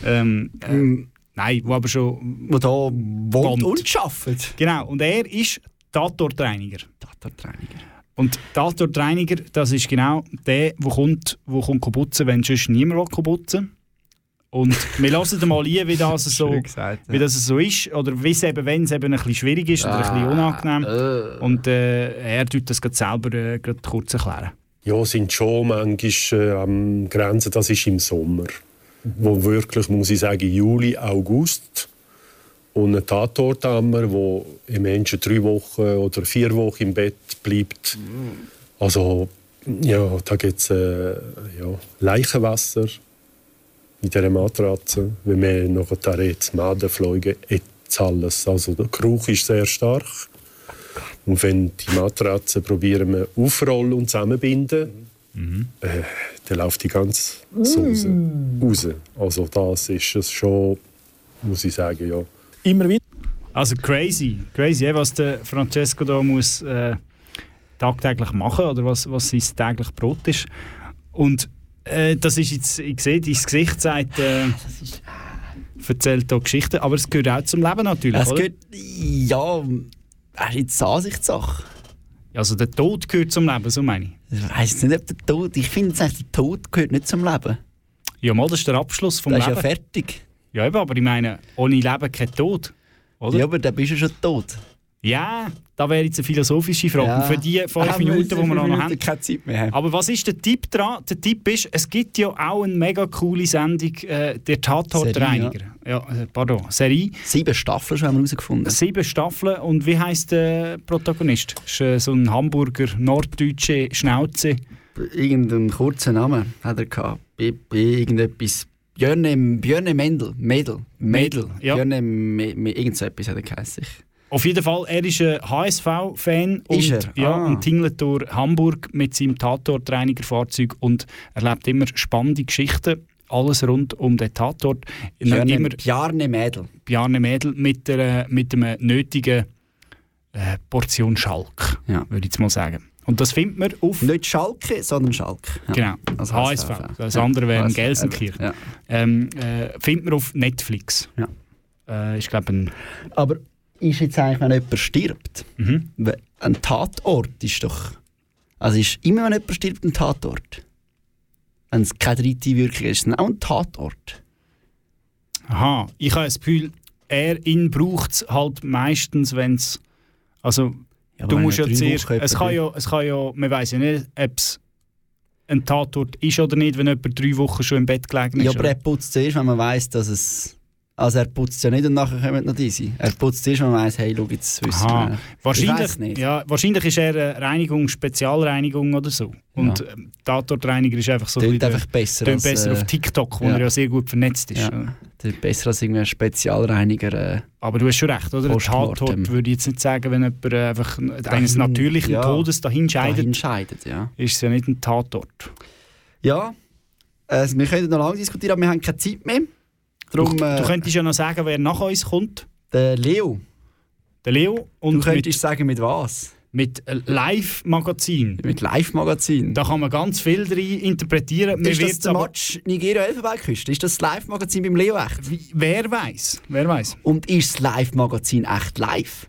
ähm, äh, nein, der aber schon wo da wohnt und arbeitet. Genau, und er ist Tatortreiniger. Tatortreiniger. Und Tatortreiniger, das ist genau der, der kommt, wo kommt putzen, wenn sonst niemand putzen Und wir hören mal ein, wie das, so, gesagt, ja. wie das so ist, oder wie es eben, wenn es eben ein bisschen schwierig ist oder ein bisschen unangenehm. Und äh, er tut das gerade selber äh, gerade kurz erklären. Ja, sind schon manchmal äh, am Grenzen, das ist im Sommer. Wo wirklich, muss ich sagen, Juli, August. Und ein Tatort haben wir, wo ein Mensch drei Wochen oder vier Wochen im Bett bleibt. Also, ja, da gibt es äh, ja, Leichenwasser in dieser Matratze. Wenn wir noch da jetzt Madenfliegen, jetzt alles. Also der Geruch ist sehr stark. Und wenn die Matratze probieren wir aufrollen und zusammenbinden, äh, dann läuft die ganze Soße raus. Also das ist es schon, muss ich sagen, ja. Immer wieder. Also crazy, crazy, eh, was der Francesco da muss äh, tagtäglich machen oder was, was sein täglich Brot ist. Und äh, das ist jetzt, ich sehe, dein Gesicht sagt, äh, erzählt hier Geschichten, aber es gehört auch zum Leben natürlich, Es oder? geht, ja, das ist jetzt Ansichtssache. Also der Tod gehört zum Leben, so meine ich. Ich weiß nicht, ob der Tod, ich finde jetzt eigentlich, der Tod gehört nicht zum Leben. Ja, mal, das ist der Abschluss vom Das ist Leben. ja fertig. Ja, eben, aber ich meine, ohne Leben kein Tod. Oder? Ja, aber dann bist du schon tot. Ja, da wäre jetzt eine philosophische Frage. Ja. Für die fünf wir Minuten, die wir noch Minuten haben. keine Zeit mehr haben. Aber was ist der Tipp dran? Der Tipp ist, es gibt ja auch eine mega coole Sendung, äh, der Tatortreiniger. Ja. äh, pardon, Serie. Sieben Staffeln haben wir herausgefunden. Sieben Staffeln. Und wie heißt der Protagonist? Ist äh, so ein Hamburger, norddeutsche Schnauze. Irgendeinen kurzen Namen hat er gehabt. Irgendetwas. Björne, Björne Mendel. Mädel. Mädel. Ja. Björne, irgend so etwas hat er geheißen. Auf jeden Fall, er ist ein HSV-Fan und, er? ja, Ah. und tingelt durch Hamburg mit seinem Tatortreinigerfahrzeug und erlebt immer spannende Geschichten. Alles rund um den Tatort. Björne, immer Bjarne Mädel. Bjarne Mädel mit, der, mit einem nötigen äh, Portion Schalk, würde ich jetzt mal sagen. Und das findet man auf... Nicht Schalke, sondern Schalk. Ja. Genau, Also HSV. HSV. Das Ja. andere wäre in Gelsenkirchen. ja. Ähm, äh, findet man auf Netflix. Ja. Äh, ist, glaube ein... Aber ist jetzt eigentlich, wenn jemand stirbt, Mhm. ein Tatort ist doch. Also ist immer, wenn jemand stirbt, ein Tatort. Wenn es keine dritte Wirkung ist, es auch ein Tatort. Aha, ich habe das Gefühl, er ihn braucht es halt meistens, wenn es. Also, Ja, du musst ja zuerst. Es kann, ja, es kann ja. Man weiß ja nicht, ob es ein Tatort ist oder nicht, wenn jemand drei Wochen schon im Bett gelegen ist. Ja, aber er putzt zuerst, wenn man weiß, dass es. Also er putzt ja nicht und nachher kommen noch diese. Er putzt zuerst, wenn man weiß, hey, schau, jetzt wissen Aha. wir. Ich Wahrscheinlich, weiss nicht. ja, wahrscheinlich ist er eine Reinigung, Spezialreinigung oder so. Und Ja. ähm, Tatortreiniger ist einfach so. Tönt ein einfach besser tönt besser äh, auf TikTok, wo ja. er ja sehr gut vernetzt ist. Ja. ist besser als irgendwie ein Spezialreiniger. Äh, Aber du hast schon recht, oder? Tatort würde ich jetzt nicht sagen, wenn jemand äh, einfach eines natürlichen ja, Todes dahin scheidet, dahin scheidet, ja. ist es ja nicht ein Tatort. Ja, äh, wir können noch lange diskutieren, aber wir haben keine Zeit mehr. Darum, du, äh, du könntest ja noch sagen, wer nach uns kommt. Der Leo. Der Leo. Und du könntest mit, sagen, mit was? mit äh, Live-Magazin. Mit Live-Magazin. Da kann man ganz viel rein interpretieren. Mir Ist das der Match Nigeria-Elfenbeinküste? Ist das das Live-Magazin beim Leo echt? Wer weiß? Wer weiß? Und ist das Live-Magazin echt live?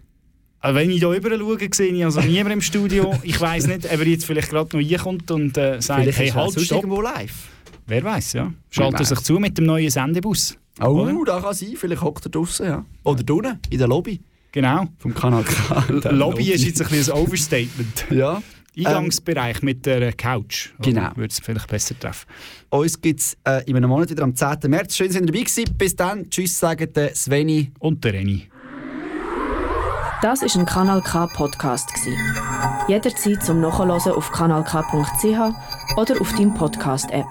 Also wenn ich hier rüber schaue, sehe ich also niemand im Studio. Ich weiß nicht, ob er jetzt vielleicht gerade noch reinkommt und äh, sagt, Vielleicht hey, halt, stopp. irgendwo live. Wer weiß, ja. Schaltet sich zu mit dem neuen Sendebus. Oh, Oder? da kann sein. Vielleicht hockt er draußen, ja. Oder drinnen, in der Lobby. Genau. Vom Kanal K. Lobby ist jetzt ein bisschen ein Overstatement. Ja. Eingangsbereich mit der Couch. Genau. Würde es vielleicht besser treffen. Uns gibt es äh, in einem Monat wieder am 10. März. Schön, dass ihr dabei gewesen. Bis dann. Tschüss, sagen der Sveni. Und der Reni. Das ist ein Kanal K Podcast gsi. Jederzeit zum Nachhören auf kanalk.ch oder auf deinem Podcast App.